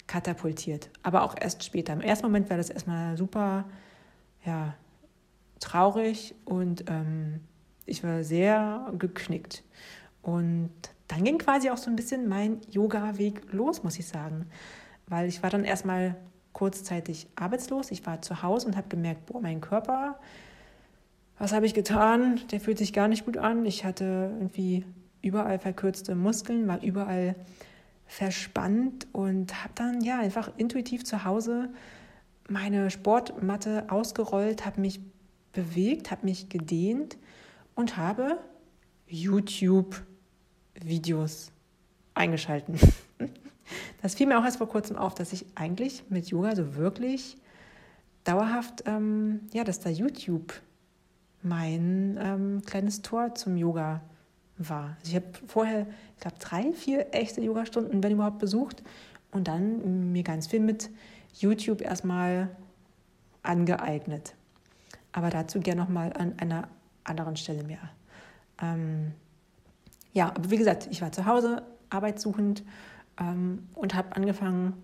katapultiert. Aber auch erst später. Im ersten Moment war das erstmal super ja, traurig und ähm, ich war sehr geknickt. Und dann ging quasi auch so ein bisschen mein Yoga-Weg los, muss ich sagen. Weil ich war dann erstmal kurzzeitig arbeitslos. Ich war zu Hause und habe gemerkt, boah, mein Körper, was habe ich getan? Der fühlt sich gar nicht gut an. Ich hatte irgendwie überall verkürzte Muskeln, war überall verspannt und habe dann ja einfach intuitiv zu Hause meine Sportmatte ausgerollt, habe mich bewegt, habe mich gedehnt und habe YouTube-Videos eingeschalten. Das fiel mir auch erst vor kurzem auf, dass ich eigentlich mit Yoga so wirklich dauerhaft, ähm, ja, dass da YouTube mein ähm, kleines Tor zum Yoga war. Also ich habe vorher, ich glaube, drei, vier echte Yoga-Stunden, wenn überhaupt, besucht und dann mir ganz viel mit YouTube erstmal angeeignet. Aber dazu gerne nochmal an einer anderen Stelle mehr. Ähm, ja, aber wie gesagt, ich war zu Hause, arbeitssuchend ähm, und habe angefangen,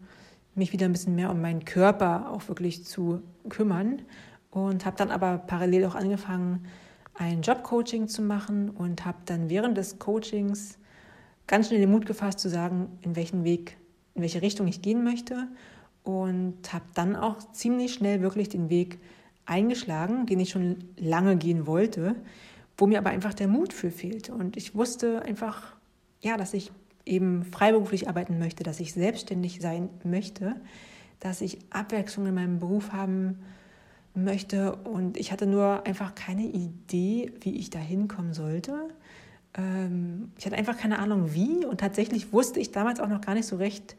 mich wieder ein bisschen mehr um meinen Körper auch wirklich zu kümmern und habe dann aber parallel auch angefangen, ein Jobcoaching zu machen und habe dann während des Coachings ganz schnell den Mut gefasst zu sagen, in welchen Weg, in welche Richtung ich gehen möchte und habe dann auch ziemlich schnell wirklich den Weg eingeschlagen, den ich schon lange gehen wollte, wo mir aber einfach der Mut für fehlte und ich wusste einfach, ja, dass ich eben freiberuflich arbeiten möchte, dass ich selbstständig sein möchte, dass ich Abwechslung in meinem Beruf haben möchte. Und ich hatte nur einfach keine Idee, wie ich da hinkommen sollte. Ähm, ich hatte einfach keine Ahnung, wie. Und tatsächlich wusste ich damals auch noch gar nicht so recht,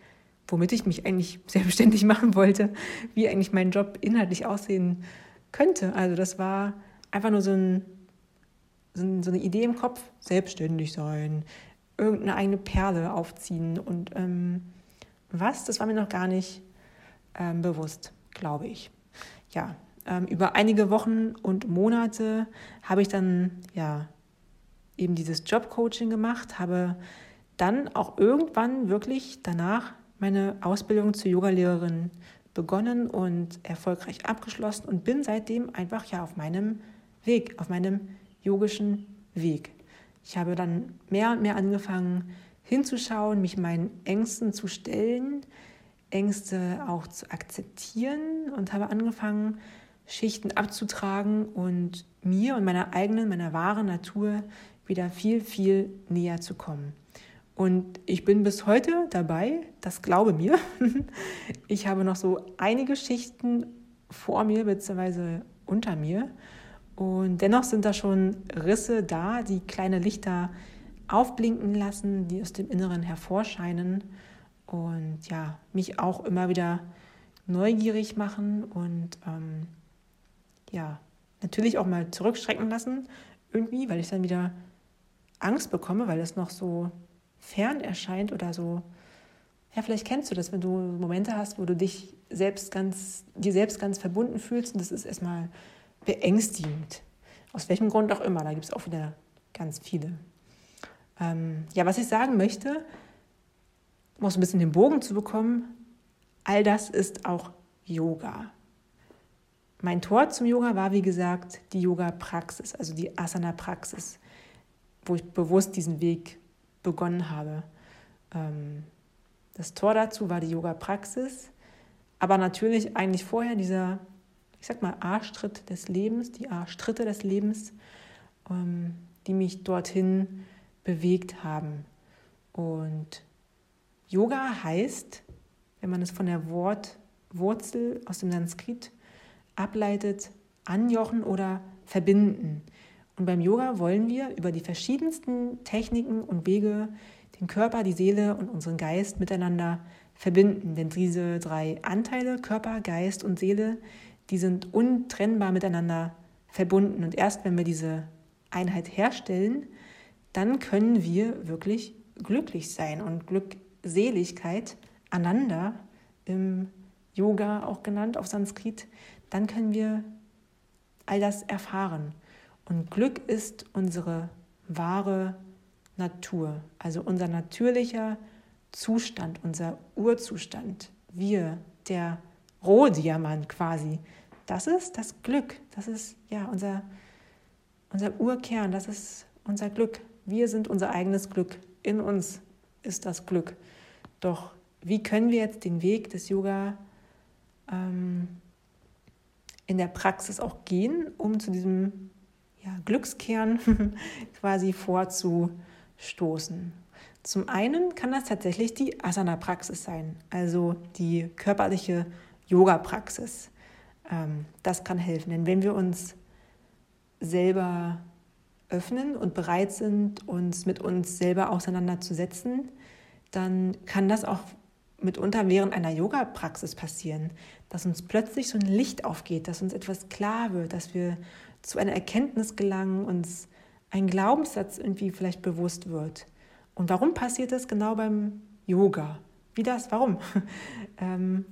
womit ich mich eigentlich selbstständig machen wollte, wie eigentlich mein Job inhaltlich aussehen könnte. Also das war einfach nur so, ein, so, eine Idee im Kopf, selbstständig sein, irgendeine eigene Perle aufziehen und ähm, was, das war mir noch gar nicht ähm, bewusst, glaube ich. Ja, ähm, über einige Wochen und Monate habe ich dann ja eben dieses Jobcoaching gemacht, habe dann auch irgendwann wirklich danach meine Ausbildung zur Yogalehrerin begonnen und erfolgreich abgeschlossen und bin seitdem einfach ja auf meinem Weg, auf meinem yogischen Weg. Ich habe dann mehr und mehr angefangen hinzuschauen, mich meinen Ängsten zu stellen, Ängste auch zu akzeptieren und habe angefangen, Schichten abzutragen und mir und meiner eigenen, meiner wahren Natur wieder viel, viel näher zu kommen. Und ich bin bis heute dabei, das glaube mir. Ich habe noch so einige Schichten vor mir bzw. unter mir und dennoch sind da schon Risse da, die kleine Lichter aufblinken lassen, die aus dem Inneren hervorscheinen und ja, mich auch immer wieder neugierig machen und ähm, ja, natürlich auch mal zurückschrecken lassen, irgendwie, weil ich dann wieder Angst bekomme, weil es noch so fern erscheint oder so. Ja, vielleicht kennst du das, wenn du Momente hast, wo du dich selbst ganz, dir selbst ganz verbunden fühlst und das ist erstmal beängstigend. Aus welchem Grund auch immer, da gibt es auch wieder ganz viele. Ähm, ja, was ich sagen möchte, um auch so ein bisschen den Bogen zu bekommen, all das ist auch Yoga. Mein Tor zum Yoga war, wie gesagt, die Yoga-Praxis, also die Asana-Praxis, wo ich bewusst diesen Weg begonnen habe. Ähm, das Tor dazu war die Yoga-Praxis, aber natürlich eigentlich vorher dieser ich sag mal, Arschtritt des Lebens, die Arschtritte des Lebens, ähm, die mich dorthin bewegt haben. Und Yoga heißt, wenn man es von der Wortwurzel aus dem Sanskrit ableitet, anjochen oder verbinden. Und beim Yoga wollen wir über die verschiedensten Techniken und Wege den Körper, die Seele und unseren Geist miteinander verbinden. Denn diese drei Anteile, Körper, Geist und Seele, die sind untrennbar miteinander verbunden. Und erst wenn wir diese Einheit herstellen, dann können wir wirklich glücklich sein und Glückseligkeit Ananda im Yoga auch genannt auf Sanskrit, dann können wir all das erfahren. Und Glück ist unsere wahre Natur, also unser natürlicher Zustand, unser Urzustand. Wir, der Rohdiamant quasi. Das ist das Glück. Das ist ja unser, unser Urkern. Das ist unser Glück. Wir sind unser eigenes Glück. In uns ist das Glück. Doch wie können wir jetzt den Weg des Yoga ähm, in der Praxis auch gehen, um zu diesem ja, Glückskern quasi vorzustoßen? Zum einen kann das tatsächlich die Asana-Praxis sein, also die körperliche Yoga-Praxis. Ähm, das kann helfen, denn wenn wir uns selber öffnen und bereit sind, uns mit uns selber auseinanderzusetzen, dann kann das auch mitunter während einer Yoga-Praxis passieren, dass uns plötzlich so ein Licht aufgeht, dass uns etwas klar wird, dass wir zu einer Erkenntnis gelangen, uns ein Glaubenssatz irgendwie vielleicht bewusst wird. Und warum passiert das genau beim Yoga? Wie das? Warum? ähm,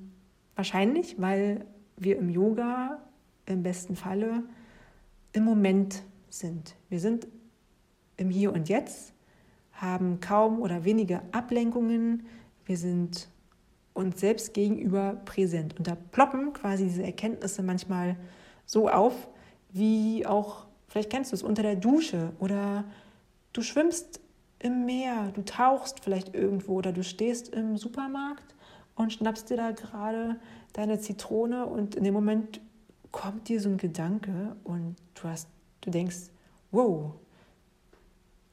wahrscheinlich, weil wir im Yoga im besten Falle im Moment sind. Wir sind im Hier und Jetzt, haben kaum oder wenige Ablenkungen. Wir sind uns selbst gegenüber präsent. Und da ploppen quasi diese Erkenntnisse manchmal so auf, wie auch, vielleicht kennst du es, unter der Dusche oder du schwimmst im Meer, du tauchst vielleicht irgendwo oder du stehst im Supermarkt und schnappst dir da gerade deine Zitrone und in dem Moment kommt dir so ein Gedanke und du hast, du denkst, wow,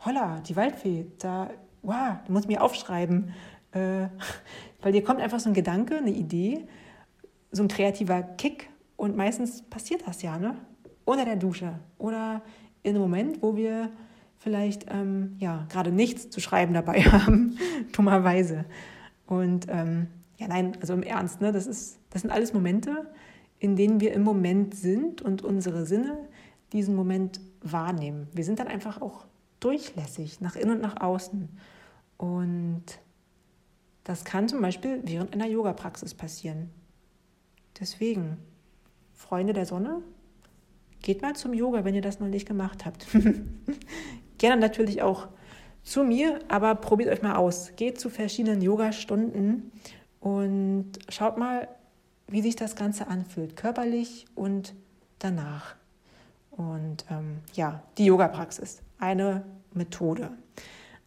holla, die Waldfee, da, wow, du musst mir aufschreiben, äh, weil dir kommt einfach so ein Gedanke, eine Idee, so ein kreativer Kick und meistens passiert das ja, ne? Unter der Dusche oder in einem Moment, wo wir vielleicht ähm, ja gerade nichts zu schreiben dabei haben, dummerweise. Und ähm, ja, nein, also im Ernst, ne, das, ist, das sind alles Momente, in denen wir im Moment sind und unsere Sinne diesen Moment wahrnehmen. Wir sind dann einfach auch durchlässig, nach innen und nach außen. Und das kann zum Beispiel während einer Yoga-Praxis passieren. Deswegen, Freunde der Sonne, geht mal zum Yoga, wenn ihr das noch nicht gemacht habt. Gerne natürlich auch zu mir, aber probiert euch mal aus. Geht zu verschiedenen Yoga-Stunden und schaut mal, wie sich das Ganze anfühlt, körperlich und danach. Und ähm, ja, die Yoga-Praxis, eine Methode.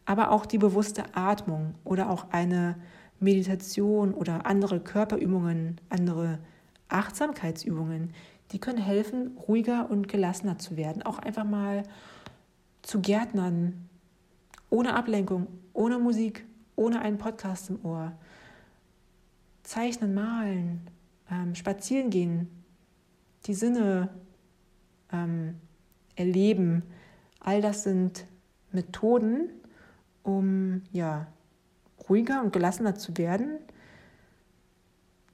Aber auch die bewusste Atmung oder auch eine Meditation oder andere Körperübungen, andere Achtsamkeitsübungen, die können helfen, ruhiger und gelassener zu werden. Auch einfach mal zu Gärtnern, ohne Ablenkung, ohne Musik, ohne einen Podcast im Ohr. Zeichnen, malen, ähm, spazieren gehen, die Sinne ähm, erleben. All das sind Methoden, um ja, ruhiger und gelassener zu werden.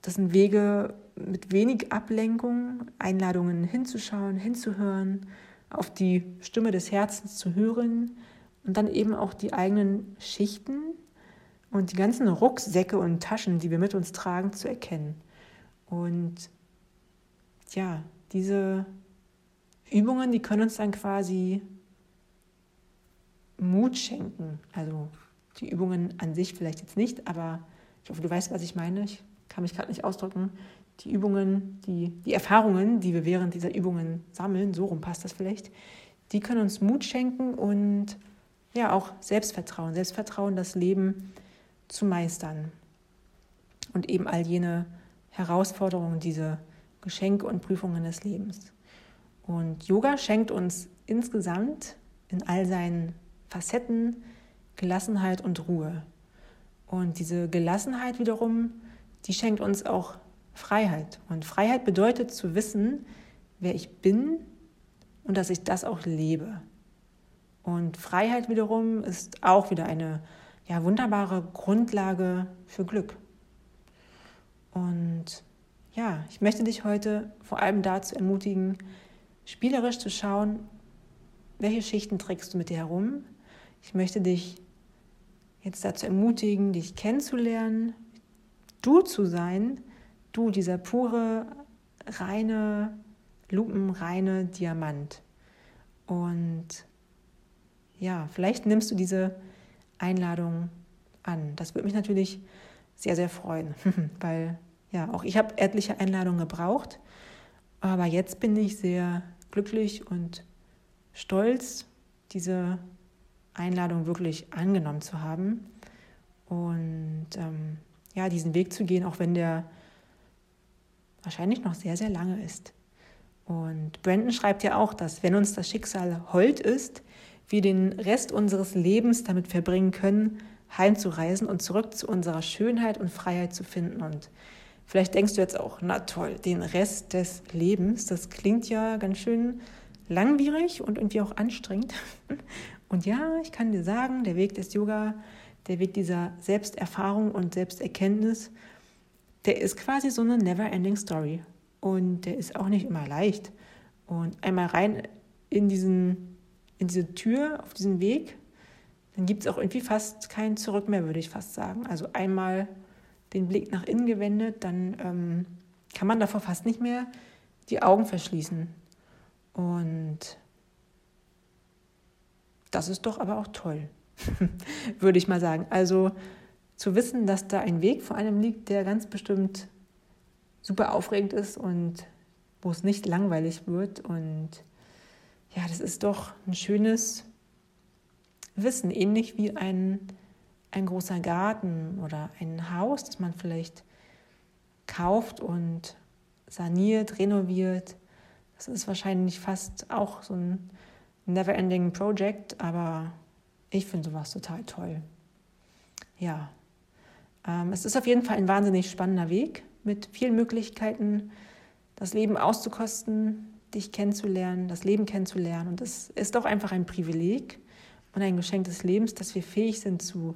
Das sind Wege mit wenig Ablenkung, Einladungen hinzuschauen, hinzuhören, auf die Stimme des Herzens zu hören und dann eben auch die eigenen Schichten und die ganzen Rucksäcke und Taschen, die wir mit uns tragen, zu erkennen. Und ja, diese Übungen, die können uns dann quasi Mut schenken. Also die Übungen an sich vielleicht jetzt nicht, aber ich hoffe, du weißt, was ich meine. Ich kann mich gerade nicht ausdrücken. Die Übungen, die, die Erfahrungen, die wir während dieser Übungen sammeln, so rum passt das vielleicht, die können uns Mut schenken und ja auch Selbstvertrauen, Selbstvertrauen, das Leben zu meistern und eben all jene Herausforderungen, diese Geschenke und Prüfungen des Lebens. Und Yoga schenkt uns insgesamt in all seinen Facetten Gelassenheit und Ruhe. Und diese Gelassenheit wiederum, die schenkt uns auch Freiheit. Und Freiheit bedeutet zu wissen, wer ich bin und dass ich das auch lebe. Und Freiheit wiederum ist auch wieder eine ja, wunderbare Grundlage für Glück. Und ja, ich möchte dich heute vor allem dazu ermutigen, spielerisch zu schauen, welche Schichten trägst du mit dir herum. Ich möchte dich jetzt dazu ermutigen, dich kennenzulernen, du zu sein, du, dieser pure, reine, lupenreine Diamant. Und ja, vielleicht nimmst du diese Einladung an. Das würde mich natürlich sehr, sehr freuen, weil ja, auch ich habe etliche Einladungen gebraucht, aber jetzt bin ich sehr glücklich und stolz, diese Einladung wirklich angenommen zu haben und ähm, ja, diesen Weg zu gehen, auch wenn der wahrscheinlich noch sehr, sehr lange ist. Und Brandon schreibt ja auch, dass wenn uns das Schicksal hold ist, wir den Rest unseres Lebens damit verbringen können, heimzureisen und zurück zu unserer Schönheit und Freiheit zu finden. Und vielleicht denkst du jetzt auch, na toll, den Rest des Lebens, das klingt ja ganz schön langwierig und irgendwie auch anstrengend. Und ja, ich kann dir sagen, der Weg des Yoga, der Weg dieser Selbsterfahrung und Selbsterkenntnis, der ist quasi so eine never-ending Story. Und der ist auch nicht immer leicht. Und einmal rein in, diesen, in diese Tür, auf diesen Weg, dann gibt es auch irgendwie fast kein Zurück mehr, würde ich fast sagen. Also einmal den Blick nach innen gewendet, dann ähm, kann man davor fast nicht mehr die Augen verschließen. Und das ist doch aber auch toll, würde ich mal sagen. Also zu wissen, dass da ein Weg vor einem liegt, der ganz bestimmt super aufregend ist und wo es nicht langweilig wird. Und ja, das ist doch ein schönes Wissen, ähnlich wie ein, ein großer Garten oder ein Haus, das man vielleicht kauft und saniert, renoviert das ist wahrscheinlich fast auch so ein never-ending Project, aber ich finde sowas total toll. Ja, es ist auf jeden Fall ein wahnsinnig spannender Weg mit vielen Möglichkeiten, das Leben auszukosten, dich kennenzulernen, das Leben kennenzulernen. Und es ist auch einfach ein Privileg und ein Geschenk des Lebens, dass wir fähig sind zu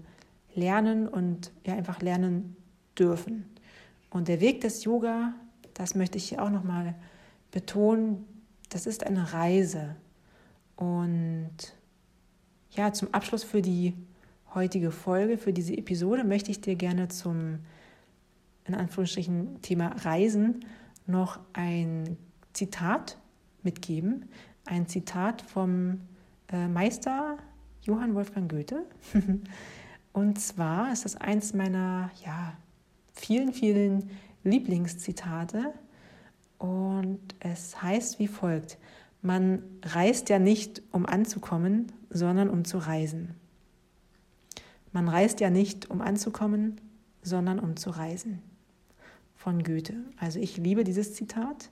lernen und ja einfach lernen dürfen. Und der Weg des Yoga, das möchte ich hier auch nochmal betonen, das ist eine Reise. Und ja, zum Abschluss für die heutige Folge, für diese Episode, möchte ich dir gerne zum, in Anführungsstrichen, Thema Reisen noch ein Zitat mitgeben. Ein Zitat vom äh, Meister Johann Wolfgang Goethe. Und zwar ist das eins meiner ja, vielen, vielen Lieblingszitate. Und es heißt wie folgt, man reist ja nicht, um anzukommen, sondern um zu reisen. Man reist ja nicht, um anzukommen, sondern um zu reisen. Von Goethe. Also ich liebe dieses Zitat,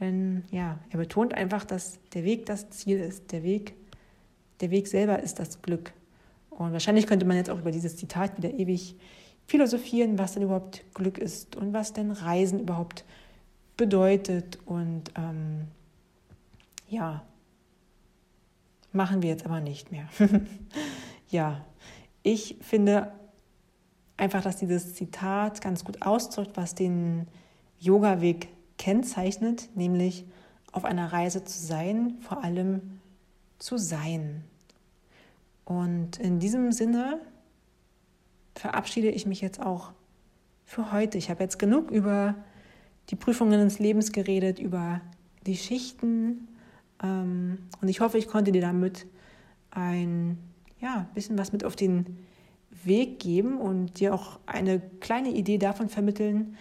denn ja, er betont einfach, dass der Weg das Ziel ist. Der Weg, der Weg selber ist das Glück. Und wahrscheinlich könnte man jetzt auch über dieses Zitat wieder ewig philosophieren, was denn überhaupt Glück ist und was denn Reisen überhaupt bedeutet. Und ähm, ja, machen wir jetzt aber nicht mehr. ja, ich finde einfach, dass dieses Zitat ganz gut ausdrückt, was den Yoga-Weg kennzeichnet, nämlich auf einer Reise zu sein, vor allem zu sein. Und in diesem Sinne verabschiede ich mich jetzt auch für heute. Ich habe jetzt genug über die Prüfungen ins Lebens geredet, über die Schichten. Ähm, und ich hoffe, ich konnte dir damit ein ja, bisschen was mit auf den Weg geben und dir auch eine kleine Idee davon vermitteln,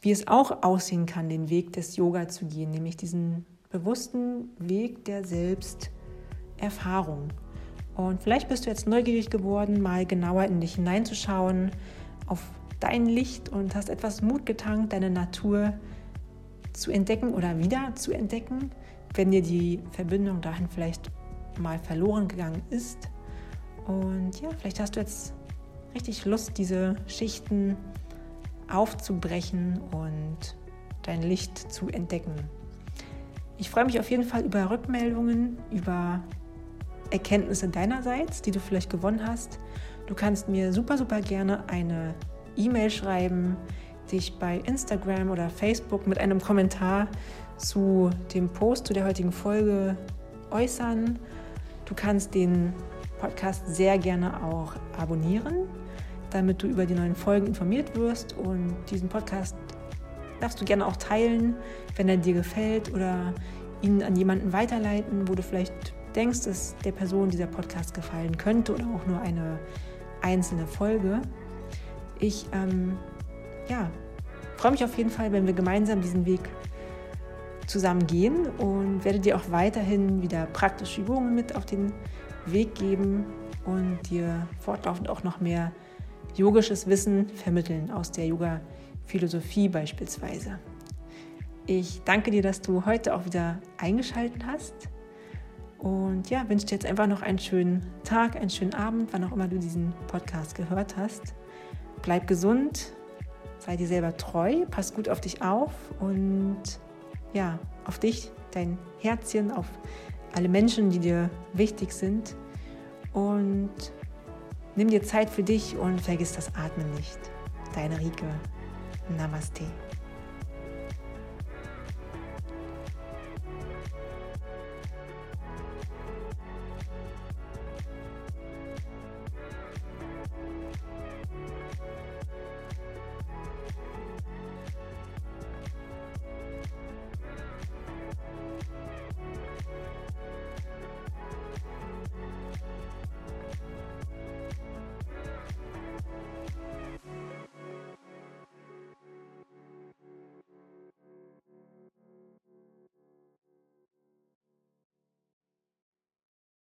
wie es auch aussehen kann, den Weg des Yoga zu gehen, nämlich diesen bewussten Weg der Selbsterfahrung. Und vielleicht bist du jetzt neugierig geworden, mal genauer in dich hineinzuschauen, auf dein Licht und hast etwas Mut getankt, deine Natur zu entdecken oder wieder zu entdecken, wenn dir die Verbindung dahin vielleicht mal verloren gegangen ist. Und ja, vielleicht hast du jetzt richtig Lust, diese Schichten aufzubrechen und dein Licht zu entdecken. Ich freue mich auf jeden Fall über Rückmeldungen, über Erkenntnisse deinerseits, die du vielleicht gewonnen hast. Du kannst mir super, super gerne eine E-Mail schreiben, dich bei Instagram oder Facebook mit einem Kommentar zu dem Post zu der heutigen Folge äußern. Du kannst den Podcast sehr gerne auch abonnieren, damit du über die neuen Folgen informiert wirst. Und diesen Podcast darfst du gerne auch teilen, wenn er dir gefällt oder ihn an jemanden weiterleiten, wo du vielleicht denkst, dass der Person dieser Podcast gefallen könnte oder auch nur eine einzelne Folge. Ich ähm, ja, freue mich auf jeden Fall, wenn wir gemeinsam diesen Weg zusammen gehen und werde dir auch weiterhin wieder praktische Übungen mit auf den Weg geben und dir fortlaufend auch noch mehr yogisches Wissen vermitteln aus der Yoga-Philosophie beispielsweise. Ich danke dir, dass du heute auch wieder eingeschaltet hast und ja, wünsche dir jetzt einfach noch einen schönen Tag, einen schönen Abend, wann auch immer du diesen Podcast gehört hast. Bleib gesund, sei dir selber treu, pass gut auf dich auf und ja, auf dich, dein Herzchen, auf alle Menschen, die dir wichtig sind. Und nimm dir Zeit für dich und vergiss das Atmen nicht. Deine Rike. Namaste.